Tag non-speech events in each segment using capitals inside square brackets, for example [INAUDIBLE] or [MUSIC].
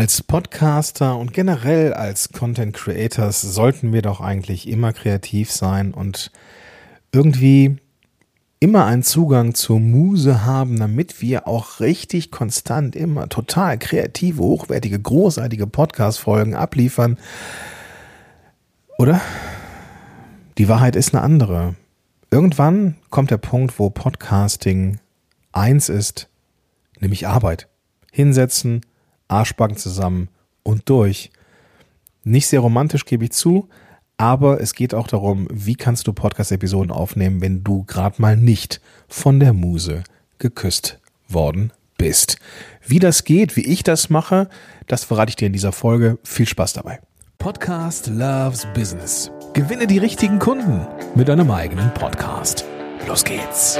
Als Podcaster und generell als Content Creators sollten wir doch eigentlich immer kreativ sein und irgendwie immer einen Zugang zur Muse haben, damit wir auch richtig konstant immer total kreative, hochwertige, großartige Podcast-Folgen abliefern. Oder? Die Wahrheit ist eine andere. Irgendwann kommt der Punkt, wo Podcasting eins ist, nämlich Arbeit. Hinsetzen, Arschbacken zusammen und durch. Nicht sehr romantisch, gebe ich zu, aber es geht auch darum, wie kannst du Podcast-Episoden aufnehmen, wenn du gerade mal nicht von der Muse geküsst worden bist. Wie das geht, wie ich das mache, das verrate ich dir in dieser Folge. Viel Spaß dabei. Podcast Loves Business. Gewinne die richtigen Kunden mit deinem eigenen Podcast. Los geht's.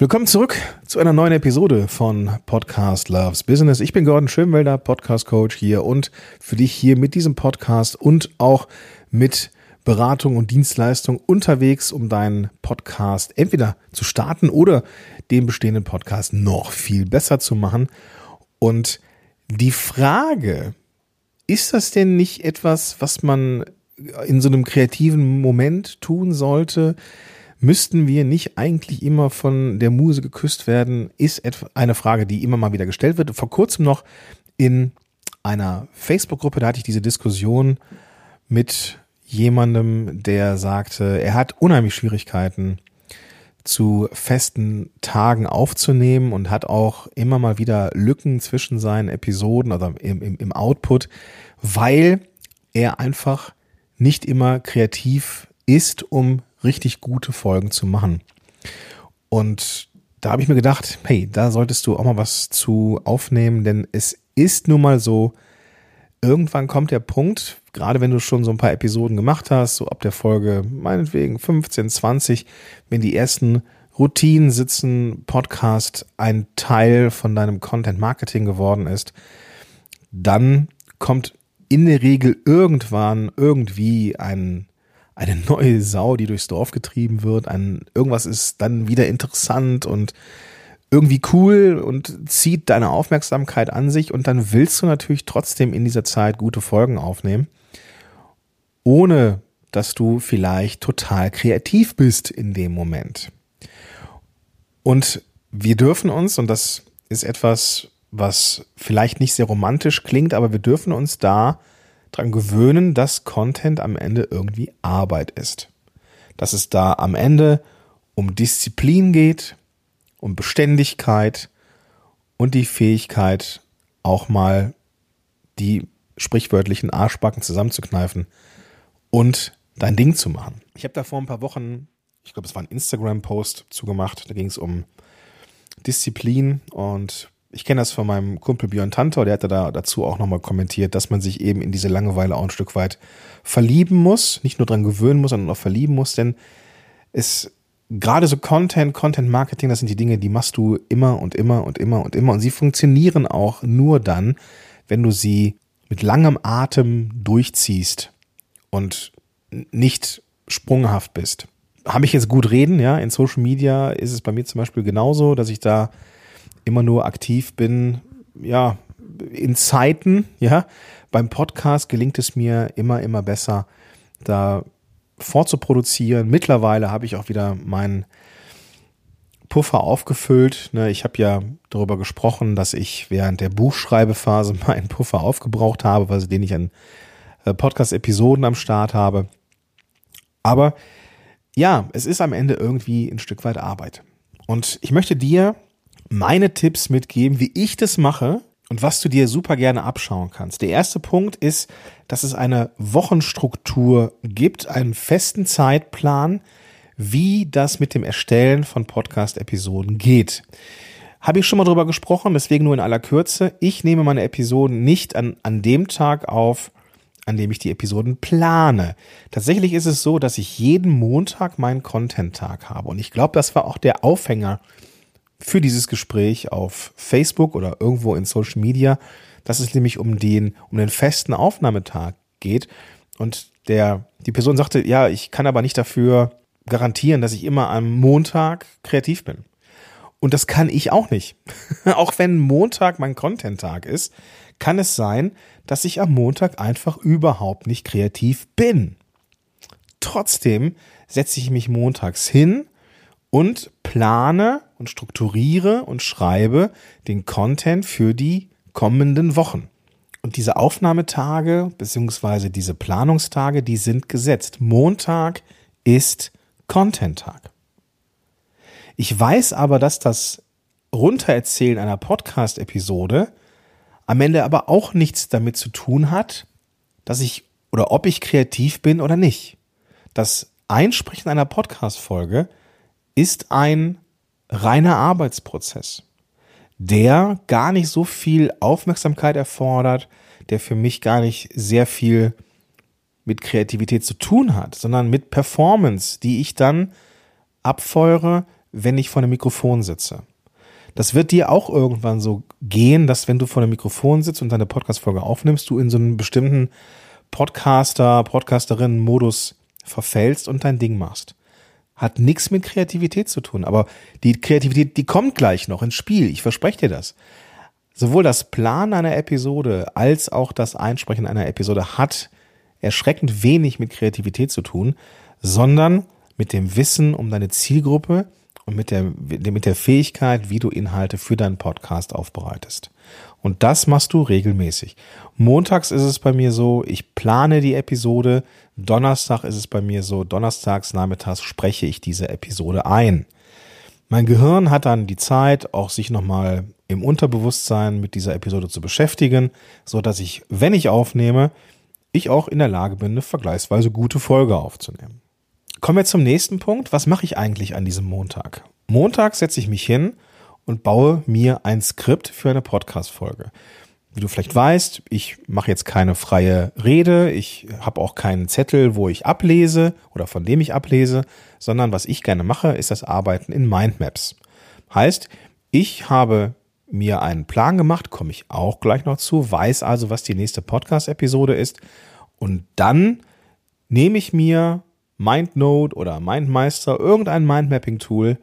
Willkommen zurück zu einer neuen Episode von Podcast Loves Business. Ich bin Gordon Schönwelder, Podcast Coach hier und für dich hier mit diesem Podcast und auch mit Beratung und Dienstleistung unterwegs, um deinen Podcast entweder zu starten oder den bestehenden Podcast noch viel besser zu machen. Und die Frage, ist das denn nicht etwas, was man in so einem kreativen Moment tun sollte? Müssten wir nicht eigentlich immer von der Muse geküsst werden, ist eine Frage, die immer mal wieder gestellt wird. Vor kurzem noch in einer Facebook-Gruppe, da hatte ich diese Diskussion mit jemandem, der sagte, er hat unheimlich Schwierigkeiten, zu festen Tagen aufzunehmen und hat auch immer mal wieder Lücken zwischen seinen Episoden oder im, im, im Output, weil er einfach nicht immer kreativ ist, um richtig gute Folgen zu machen. Und da habe ich mir gedacht, hey, da solltest du auch mal was zu aufnehmen, denn es ist nun mal so, irgendwann kommt der Punkt, gerade wenn du schon so ein paar Episoden gemacht hast, so ab der Folge meinetwegen 15, 20, wenn die ersten Routinen sitzen, Podcast ein Teil von deinem Content Marketing geworden ist, dann kommt in der Regel irgendwann irgendwie ein eine neue Sau, die durchs Dorf getrieben wird. Ein, irgendwas ist dann wieder interessant und irgendwie cool und zieht deine Aufmerksamkeit an sich und dann willst du natürlich trotzdem in dieser Zeit gute Folgen aufnehmen, ohne dass du vielleicht total kreativ bist in dem Moment. Und wir dürfen uns, und das ist etwas, was vielleicht nicht sehr romantisch klingt, aber wir dürfen uns da dran gewöhnen, dass Content am Ende irgendwie Arbeit ist. Dass es da am Ende um Disziplin geht, um Beständigkeit und die Fähigkeit, auch mal die sprichwörtlichen Arschbacken zusammenzukneifen und dein Ding zu machen. Ich habe da vor ein paar Wochen, ich glaube, es war ein Instagram-Post zugemacht, da ging es um Disziplin und ich kenne das von meinem Kumpel Björn Tantor, der hatte da dazu auch nochmal kommentiert, dass man sich eben in diese Langeweile auch ein Stück weit verlieben muss, nicht nur dran gewöhnen muss, sondern auch verlieben muss, denn es gerade so Content, Content Marketing, das sind die Dinge, die machst du immer und immer und immer und immer und sie funktionieren auch nur dann, wenn du sie mit langem Atem durchziehst und nicht sprunghaft bist. Habe ich jetzt gut reden, ja? In Social Media ist es bei mir zum Beispiel genauso, dass ich da immer nur aktiv bin, ja, in Zeiten, ja. Beim Podcast gelingt es mir immer, immer besser, da vorzuproduzieren. Mittlerweile habe ich auch wieder meinen Puffer aufgefüllt. Ne, ich habe ja darüber gesprochen, dass ich während der Buchschreibephase [LAUGHS] meinen Puffer aufgebraucht habe, also den ich an äh, Podcast-Episoden am Start habe. Aber ja, es ist am Ende irgendwie ein Stück weit Arbeit. Und ich möchte dir meine Tipps mitgeben, wie ich das mache und was du dir super gerne abschauen kannst. Der erste Punkt ist, dass es eine Wochenstruktur gibt, einen festen Zeitplan, wie das mit dem Erstellen von Podcast-Episoden geht. Habe ich schon mal drüber gesprochen, deswegen nur in aller Kürze. Ich nehme meine Episoden nicht an, an dem Tag auf, an dem ich die Episoden plane. Tatsächlich ist es so, dass ich jeden Montag meinen Content-Tag habe. Und ich glaube, das war auch der Aufhänger für dieses Gespräch auf Facebook oder irgendwo in Social Media, dass es nämlich um den, um den festen Aufnahmetag geht. Und der, die Person sagte, ja, ich kann aber nicht dafür garantieren, dass ich immer am Montag kreativ bin. Und das kann ich auch nicht. [LAUGHS] auch wenn Montag mein Content-Tag ist, kann es sein, dass ich am Montag einfach überhaupt nicht kreativ bin. Trotzdem setze ich mich montags hin und plane und strukturiere und schreibe den Content für die kommenden Wochen. Und diese Aufnahmetage beziehungsweise diese Planungstage, die sind gesetzt. Montag ist Content-Tag. Ich weiß aber, dass das Runtererzählen einer Podcast-Episode am Ende aber auch nichts damit zu tun hat, dass ich oder ob ich kreativ bin oder nicht. Das Einsprechen einer Podcast-Folge ist ein reiner Arbeitsprozess, der gar nicht so viel Aufmerksamkeit erfordert, der für mich gar nicht sehr viel mit Kreativität zu tun hat, sondern mit Performance, die ich dann abfeuere, wenn ich vor einem Mikrofon sitze. Das wird dir auch irgendwann so gehen, dass wenn du vor einem Mikrofon sitzt und deine Podcast-Folge aufnimmst, du in so einen bestimmten Podcaster, Podcasterinnen-Modus verfällst und dein Ding machst. Hat nichts mit Kreativität zu tun, aber die Kreativität, die kommt gleich noch ins Spiel. Ich verspreche dir das. Sowohl das Plan einer Episode als auch das Einsprechen einer Episode hat erschreckend wenig mit Kreativität zu tun, sondern mit dem Wissen um deine Zielgruppe, und mit der, mit der Fähigkeit, wie du Inhalte für deinen Podcast aufbereitest. Und das machst du regelmäßig. Montags ist es bei mir so, ich plane die Episode. Donnerstag ist es bei mir so, donnerstags nachmittags spreche ich diese Episode ein. Mein Gehirn hat dann die Zeit, auch sich nochmal im Unterbewusstsein mit dieser Episode zu beschäftigen, so dass ich, wenn ich aufnehme, ich auch in der Lage bin, eine vergleichsweise gute Folge aufzunehmen. Kommen wir zum nächsten Punkt. Was mache ich eigentlich an diesem Montag? Montag setze ich mich hin und baue mir ein Skript für eine Podcast-Folge. Wie du vielleicht weißt, ich mache jetzt keine freie Rede, ich habe auch keinen Zettel, wo ich ablese oder von dem ich ablese, sondern was ich gerne mache, ist das Arbeiten in Mindmaps. Heißt, ich habe mir einen Plan gemacht, komme ich auch gleich noch zu, weiß also, was die nächste Podcast-Episode ist und dann nehme ich mir MindNote oder MindMeister, irgendein Mindmapping-Tool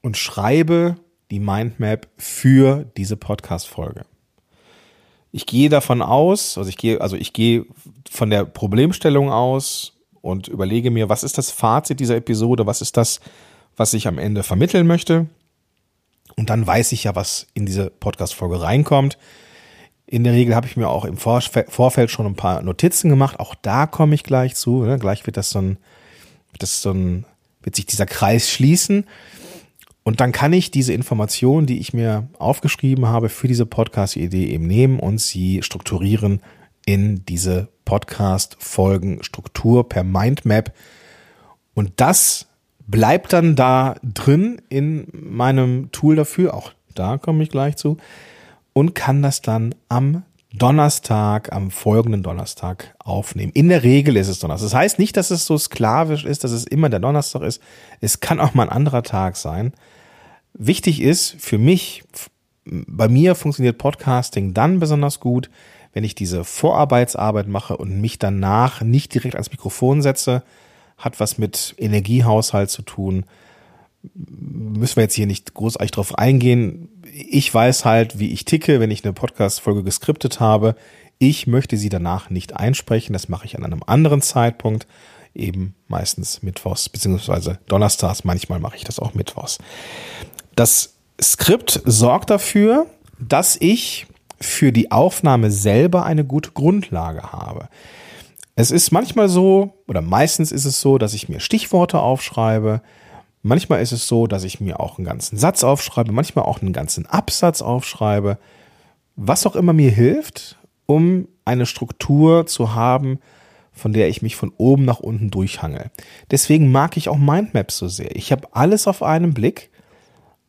und schreibe die Mindmap für diese Podcast-Folge. Ich gehe davon aus, also ich gehe, also ich gehe von der Problemstellung aus und überlege mir, was ist das Fazit dieser Episode, was ist das, was ich am Ende vermitteln möchte. Und dann weiß ich ja, was in diese Podcast-Folge reinkommt. In der Regel habe ich mir auch im Vorfeld schon ein paar Notizen gemacht. Auch da komme ich gleich zu. Ne? Gleich wird das so ein das so ein, wird sich dieser Kreis schließen. Und dann kann ich diese Informationen, die ich mir aufgeschrieben habe für diese Podcast-Idee eben nehmen und sie strukturieren in diese Podcast-Folgen-Struktur per Mindmap. Und das bleibt dann da drin in meinem Tool dafür. Auch da komme ich gleich zu. Und kann das dann am Donnerstag, am folgenden Donnerstag aufnehmen. In der Regel ist es Donnerstag. Das heißt nicht, dass es so sklavisch ist, dass es immer der Donnerstag ist. Es kann auch mal ein anderer Tag sein. Wichtig ist für mich, bei mir funktioniert Podcasting dann besonders gut, wenn ich diese Vorarbeitsarbeit mache und mich danach nicht direkt ans Mikrofon setze. Hat was mit Energiehaushalt zu tun. Müssen wir jetzt hier nicht großartig drauf eingehen ich weiß halt, wie ich ticke, wenn ich eine Podcast-Folge geskriptet habe. Ich möchte sie danach nicht einsprechen. Das mache ich an einem anderen Zeitpunkt. Eben meistens Mittwochs beziehungsweise Donnerstags. Manchmal mache ich das auch Mittwochs. Das Skript sorgt dafür, dass ich für die Aufnahme selber eine gute Grundlage habe. Es ist manchmal so, oder meistens ist es so, dass ich mir Stichworte aufschreibe, Manchmal ist es so, dass ich mir auch einen ganzen Satz aufschreibe, manchmal auch einen ganzen Absatz aufschreibe, was auch immer mir hilft, um eine Struktur zu haben, von der ich mich von oben nach unten durchhangel. Deswegen mag ich auch Mindmaps so sehr. Ich habe alles auf einen Blick,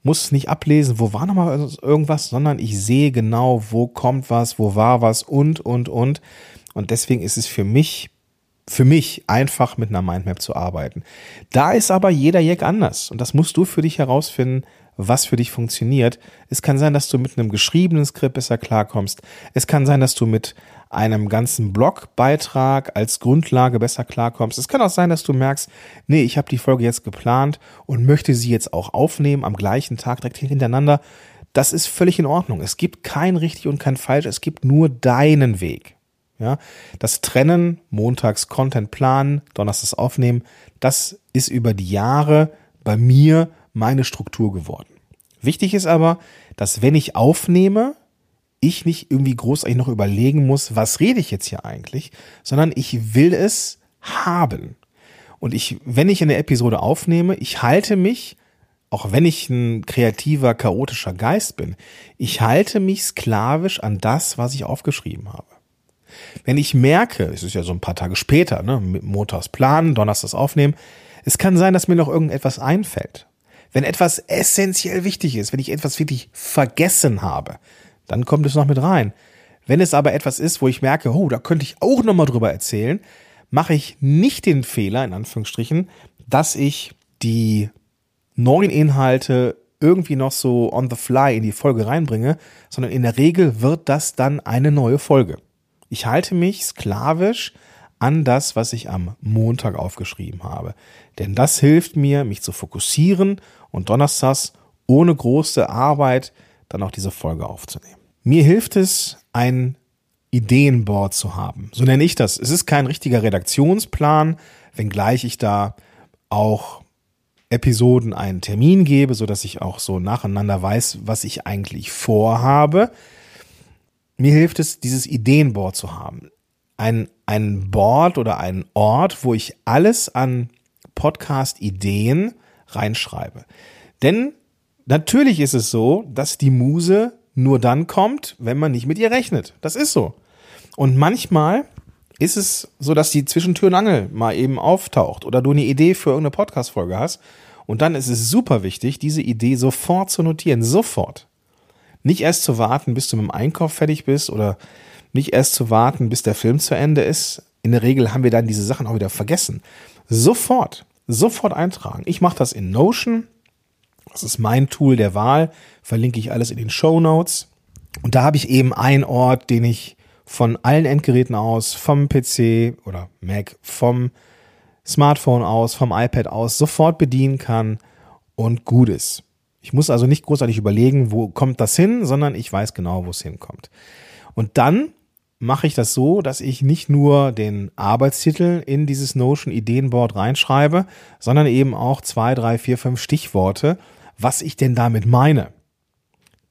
muss nicht ablesen, wo war nochmal irgendwas, sondern ich sehe genau, wo kommt was, wo war was und, und, und. Und deswegen ist es für mich für mich einfach mit einer Mindmap zu arbeiten. Da ist aber jeder Jack anders und das musst du für dich herausfinden, was für dich funktioniert. Es kann sein, dass du mit einem geschriebenen Skript besser klarkommst. Es kann sein, dass du mit einem ganzen Blogbeitrag als Grundlage besser klarkommst. Es kann auch sein, dass du merkst, nee, ich habe die Folge jetzt geplant und möchte sie jetzt auch aufnehmen am gleichen Tag direkt hintereinander. Das ist völlig in Ordnung. Es gibt kein richtig und kein falsch. Es gibt nur deinen Weg. Ja, das Trennen, montags Content planen, donnerstags aufnehmen, das ist über die Jahre bei mir meine Struktur geworden. Wichtig ist aber, dass wenn ich aufnehme, ich nicht irgendwie großartig noch überlegen muss, was rede ich jetzt hier eigentlich, sondern ich will es haben. Und ich, wenn ich eine Episode aufnehme, ich halte mich, auch wenn ich ein kreativer, chaotischer Geist bin, ich halte mich sklavisch an das, was ich aufgeschrieben habe. Wenn ich merke, es ist ja so ein paar Tage später, ne, montags planen, donnerstags aufnehmen, es kann sein, dass mir noch irgendetwas einfällt. Wenn etwas essentiell wichtig ist, wenn ich etwas wirklich vergessen habe, dann kommt es noch mit rein. Wenn es aber etwas ist, wo ich merke, oh, da könnte ich auch nochmal drüber erzählen, mache ich nicht den Fehler, in Anführungsstrichen, dass ich die neuen Inhalte irgendwie noch so on the fly in die Folge reinbringe, sondern in der Regel wird das dann eine neue Folge. Ich halte mich sklavisch an das, was ich am Montag aufgeschrieben habe. Denn das hilft mir, mich zu fokussieren und donnerstags ohne große Arbeit dann auch diese Folge aufzunehmen. Mir hilft es, ein Ideenboard zu haben. So nenne ich das. Es ist kein richtiger Redaktionsplan, wenngleich ich da auch Episoden einen Termin gebe, so dass ich auch so nacheinander weiß, was ich eigentlich vorhabe. Mir hilft es, dieses Ideenboard zu haben. Ein, ein Board oder ein Ort, wo ich alles an Podcast-Ideen reinschreibe. Denn Natürlich ist es so, dass die Muse nur dann kommt, wenn man nicht mit ihr rechnet. Das ist so. Und manchmal ist es so, dass die Zwischentür und mal eben auftaucht oder du eine Idee für irgendeine Podcast-Folge hast. Und dann ist es super wichtig, diese Idee sofort zu notieren. Sofort. Nicht erst zu warten, bis du mit dem Einkauf fertig bist oder nicht erst zu warten, bis der Film zu Ende ist. In der Regel haben wir dann diese Sachen auch wieder vergessen. Sofort, sofort eintragen. Ich mache das in Notion. Das ist mein Tool der Wahl. Verlinke ich alles in den Show Notes. Und da habe ich eben einen Ort, den ich von allen Endgeräten aus, vom PC oder Mac, vom Smartphone aus, vom iPad aus sofort bedienen kann und gut ist. Ich muss also nicht großartig überlegen, wo kommt das hin, sondern ich weiß genau, wo es hinkommt. Und dann mache ich das so, dass ich nicht nur den Arbeitstitel in dieses Notion Ideenboard reinschreibe, sondern eben auch zwei, drei, vier, fünf Stichworte, was ich denn damit meine.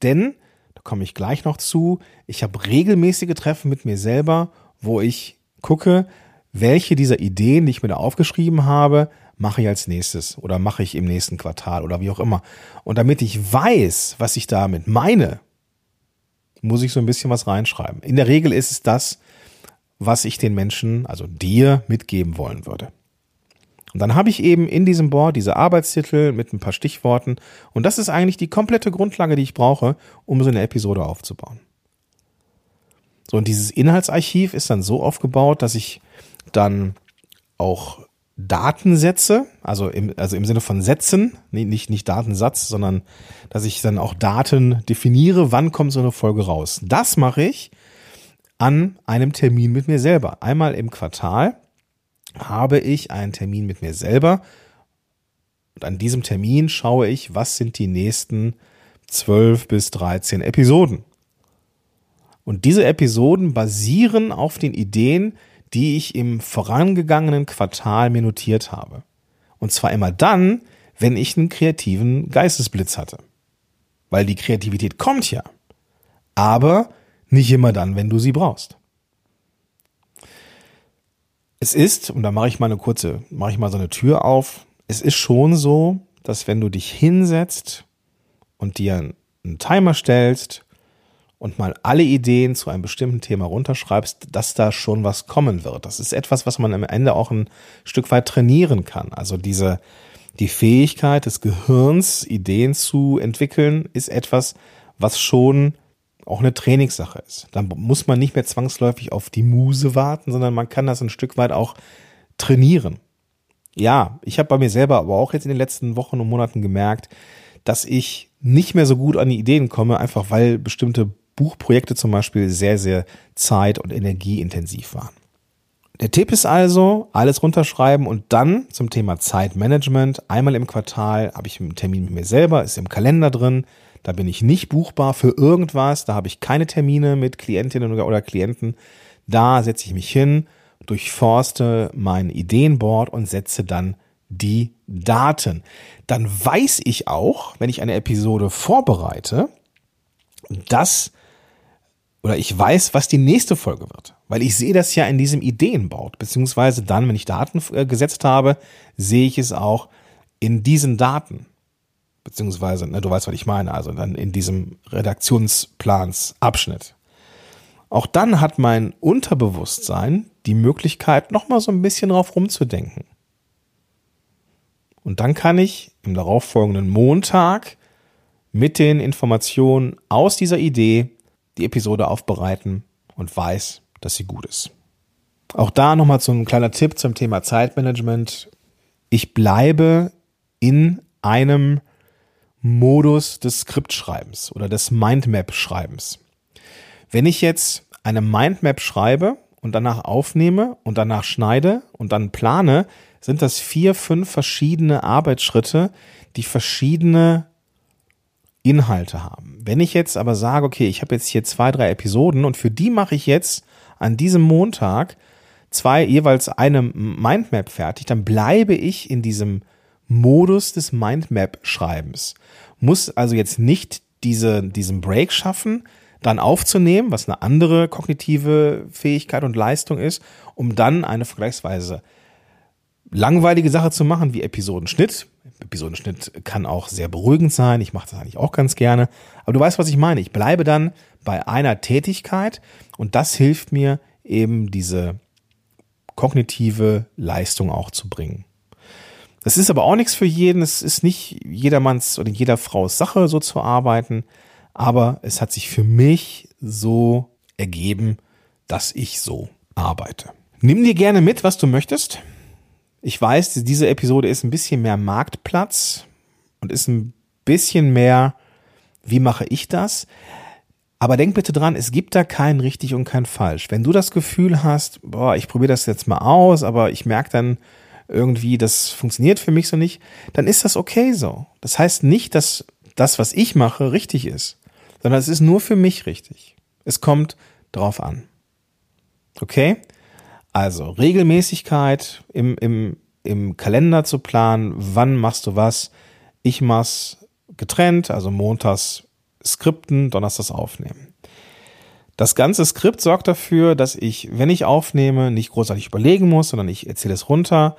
Denn, da komme ich gleich noch zu, ich habe regelmäßige Treffen mit mir selber, wo ich gucke, welche dieser Ideen, die ich mir da aufgeschrieben habe, mache ich als nächstes oder mache ich im nächsten Quartal oder wie auch immer. Und damit ich weiß, was ich damit meine, muss ich so ein bisschen was reinschreiben. In der Regel ist es das, was ich den Menschen, also dir, mitgeben wollen würde. Und dann habe ich eben in diesem Board diese Arbeitstitel mit ein paar Stichworten. Und das ist eigentlich die komplette Grundlage, die ich brauche, um so eine Episode aufzubauen. So, und dieses Inhaltsarchiv ist dann so aufgebaut, dass ich dann auch Datensätze, also im, also im Sinne von Sätzen, nicht, nicht Datensatz, sondern dass ich dann auch Daten definiere, wann kommt so eine Folge raus. Das mache ich an einem Termin mit mir selber. Einmal im Quartal habe ich einen Termin mit mir selber und an diesem Termin schaue ich, was sind die nächsten 12 bis 13 Episoden. Und diese Episoden basieren auf den Ideen, die ich im vorangegangenen Quartal mir notiert habe. Und zwar immer dann, wenn ich einen kreativen Geistesblitz hatte. Weil die Kreativität kommt ja. Aber nicht immer dann, wenn du sie brauchst. Es ist, und da mache ich mal eine kurze, mache ich mal so eine Tür auf. Es ist schon so, dass wenn du dich hinsetzt und dir einen Timer stellst und mal alle Ideen zu einem bestimmten Thema runterschreibst, dass da schon was kommen wird. Das ist etwas, was man am Ende auch ein Stück weit trainieren kann. Also diese, die Fähigkeit des Gehirns, Ideen zu entwickeln, ist etwas, was schon auch eine Trainingssache ist. Dann muss man nicht mehr zwangsläufig auf die Muse warten, sondern man kann das ein Stück weit auch trainieren. Ja, ich habe bei mir selber aber auch jetzt in den letzten Wochen und Monaten gemerkt, dass ich nicht mehr so gut an die Ideen komme, einfach weil bestimmte Buchprojekte zum Beispiel sehr, sehr zeit- und energieintensiv waren. Der Tipp ist also, alles runterschreiben und dann zum Thema Zeitmanagement. Einmal im Quartal habe ich einen Termin mit mir selber, ist im Kalender drin. Da bin ich nicht buchbar für irgendwas. Da habe ich keine Termine mit Klientinnen oder Klienten. Da setze ich mich hin, durchforste mein Ideenboard und setze dann die Daten. Dann weiß ich auch, wenn ich eine Episode vorbereite, dass oder ich weiß, was die nächste Folge wird, weil ich sehe das ja in diesem Ideenboard, beziehungsweise dann, wenn ich Daten äh, gesetzt habe, sehe ich es auch in diesen Daten, beziehungsweise, ne, du weißt, was ich meine, also dann in diesem Redaktionsplansabschnitt. Auch dann hat mein Unterbewusstsein die Möglichkeit, nochmal so ein bisschen drauf rumzudenken. Und dann kann ich im darauffolgenden Montag mit den Informationen aus dieser Idee die Episode aufbereiten und weiß, dass sie gut ist. Auch da nochmal so ein kleiner Tipp zum Thema Zeitmanagement. Ich bleibe in einem Modus des Skriptschreibens oder des Mindmap-Schreibens. Wenn ich jetzt eine Mindmap schreibe und danach aufnehme und danach schneide und dann plane, sind das vier, fünf verschiedene Arbeitsschritte, die verschiedene Inhalte haben. Wenn ich jetzt aber sage, okay, ich habe jetzt hier zwei, drei Episoden und für die mache ich jetzt an diesem Montag zwei jeweils eine Mindmap fertig, dann bleibe ich in diesem Modus des Mindmap-Schreibens. Muss also jetzt nicht diese, diesen Break schaffen, dann aufzunehmen, was eine andere kognitive Fähigkeit und Leistung ist, um dann eine vergleichsweise langweilige Sache zu machen, wie Episodenschnitt. Episodenschnitt kann auch sehr beruhigend sein. Ich mache das eigentlich auch ganz gerne. Aber du weißt, was ich meine. Ich bleibe dann bei einer Tätigkeit und das hilft mir eben diese kognitive Leistung auch zu bringen. Das ist aber auch nichts für jeden. Es ist nicht jedermanns oder jeder Frau's Sache, so zu arbeiten. Aber es hat sich für mich so ergeben, dass ich so arbeite. Nimm dir gerne mit, was du möchtest. Ich weiß, diese Episode ist ein bisschen mehr Marktplatz und ist ein bisschen mehr, wie mache ich das? Aber denk bitte dran, es gibt da kein richtig und kein falsch. Wenn du das Gefühl hast, boah, ich probiere das jetzt mal aus, aber ich merke dann irgendwie, das funktioniert für mich so nicht, dann ist das okay so. Das heißt nicht, dass das, was ich mache, richtig ist, sondern es ist nur für mich richtig. Es kommt drauf an. Okay? Also Regelmäßigkeit im, im, im Kalender zu planen, wann machst du was. Ich mach's getrennt, also montags Skripten, donnerstags aufnehmen. Das ganze Skript sorgt dafür, dass ich, wenn ich aufnehme, nicht großartig überlegen muss, sondern ich erzähle es runter.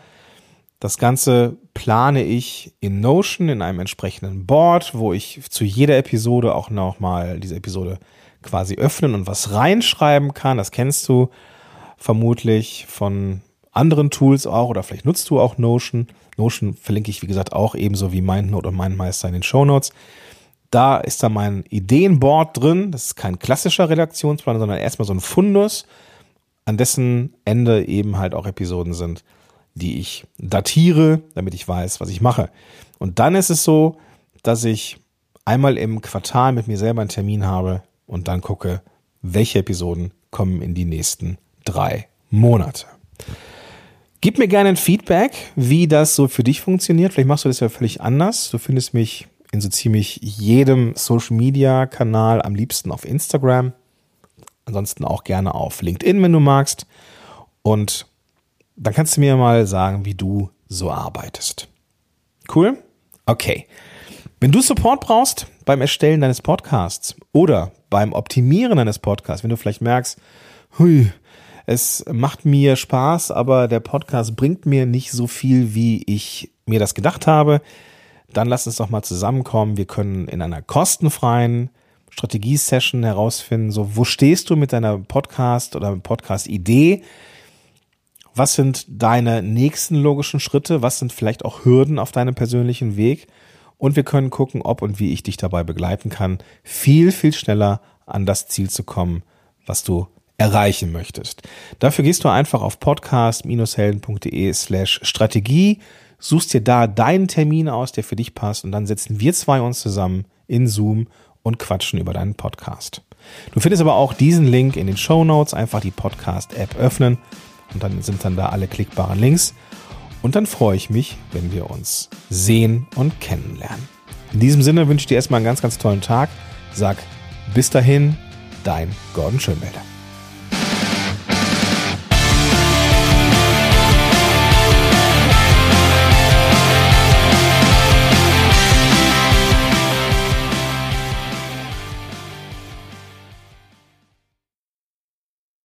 Das Ganze plane ich in Notion, in einem entsprechenden Board, wo ich zu jeder Episode auch nochmal diese Episode quasi öffnen und was reinschreiben kann. Das kennst du vermutlich von anderen Tools auch oder vielleicht nutzt du auch Notion. Notion verlinke ich, wie gesagt, auch ebenso wie MindNote und MindMeister in den Show Notes. Da ist da mein Ideenboard drin. Das ist kein klassischer Redaktionsplan, sondern erstmal so ein Fundus, an dessen Ende eben halt auch Episoden sind, die ich datiere, damit ich weiß, was ich mache. Und dann ist es so, dass ich einmal im Quartal mit mir selber einen Termin habe und dann gucke, welche Episoden kommen in die nächsten drei Monate. Gib mir gerne ein Feedback, wie das so für dich funktioniert. Vielleicht machst du das ja völlig anders. Du findest mich in so ziemlich jedem Social Media Kanal, am liebsten auf Instagram. Ansonsten auch gerne auf LinkedIn, wenn du magst. Und dann kannst du mir mal sagen, wie du so arbeitest. Cool? Okay. Wenn du Support brauchst beim Erstellen deines Podcasts oder beim Optimieren deines Podcasts, wenn du vielleicht merkst, hui, es macht mir Spaß, aber der Podcast bringt mir nicht so viel, wie ich mir das gedacht habe. Dann lass uns doch mal zusammenkommen. Wir können in einer kostenfreien Strategie-Session herausfinden, so wo stehst du mit deiner Podcast oder Podcast-Idee? Was sind deine nächsten logischen Schritte? Was sind vielleicht auch Hürden auf deinem persönlichen Weg? Und wir können gucken, ob und wie ich dich dabei begleiten kann, viel, viel schneller an das Ziel zu kommen, was du erreichen möchtest. Dafür gehst du einfach auf podcast-helden.de slash Strategie, suchst dir da deinen Termin aus, der für dich passt und dann setzen wir zwei uns zusammen in Zoom und quatschen über deinen Podcast. Du findest aber auch diesen Link in den Show Notes, einfach die Podcast-App öffnen und dann sind dann da alle klickbaren Links. Und dann freue ich mich, wenn wir uns sehen und kennenlernen. In diesem Sinne wünsche ich dir erstmal einen ganz, ganz tollen Tag. Sag bis dahin, dein Gordon Schönwälder.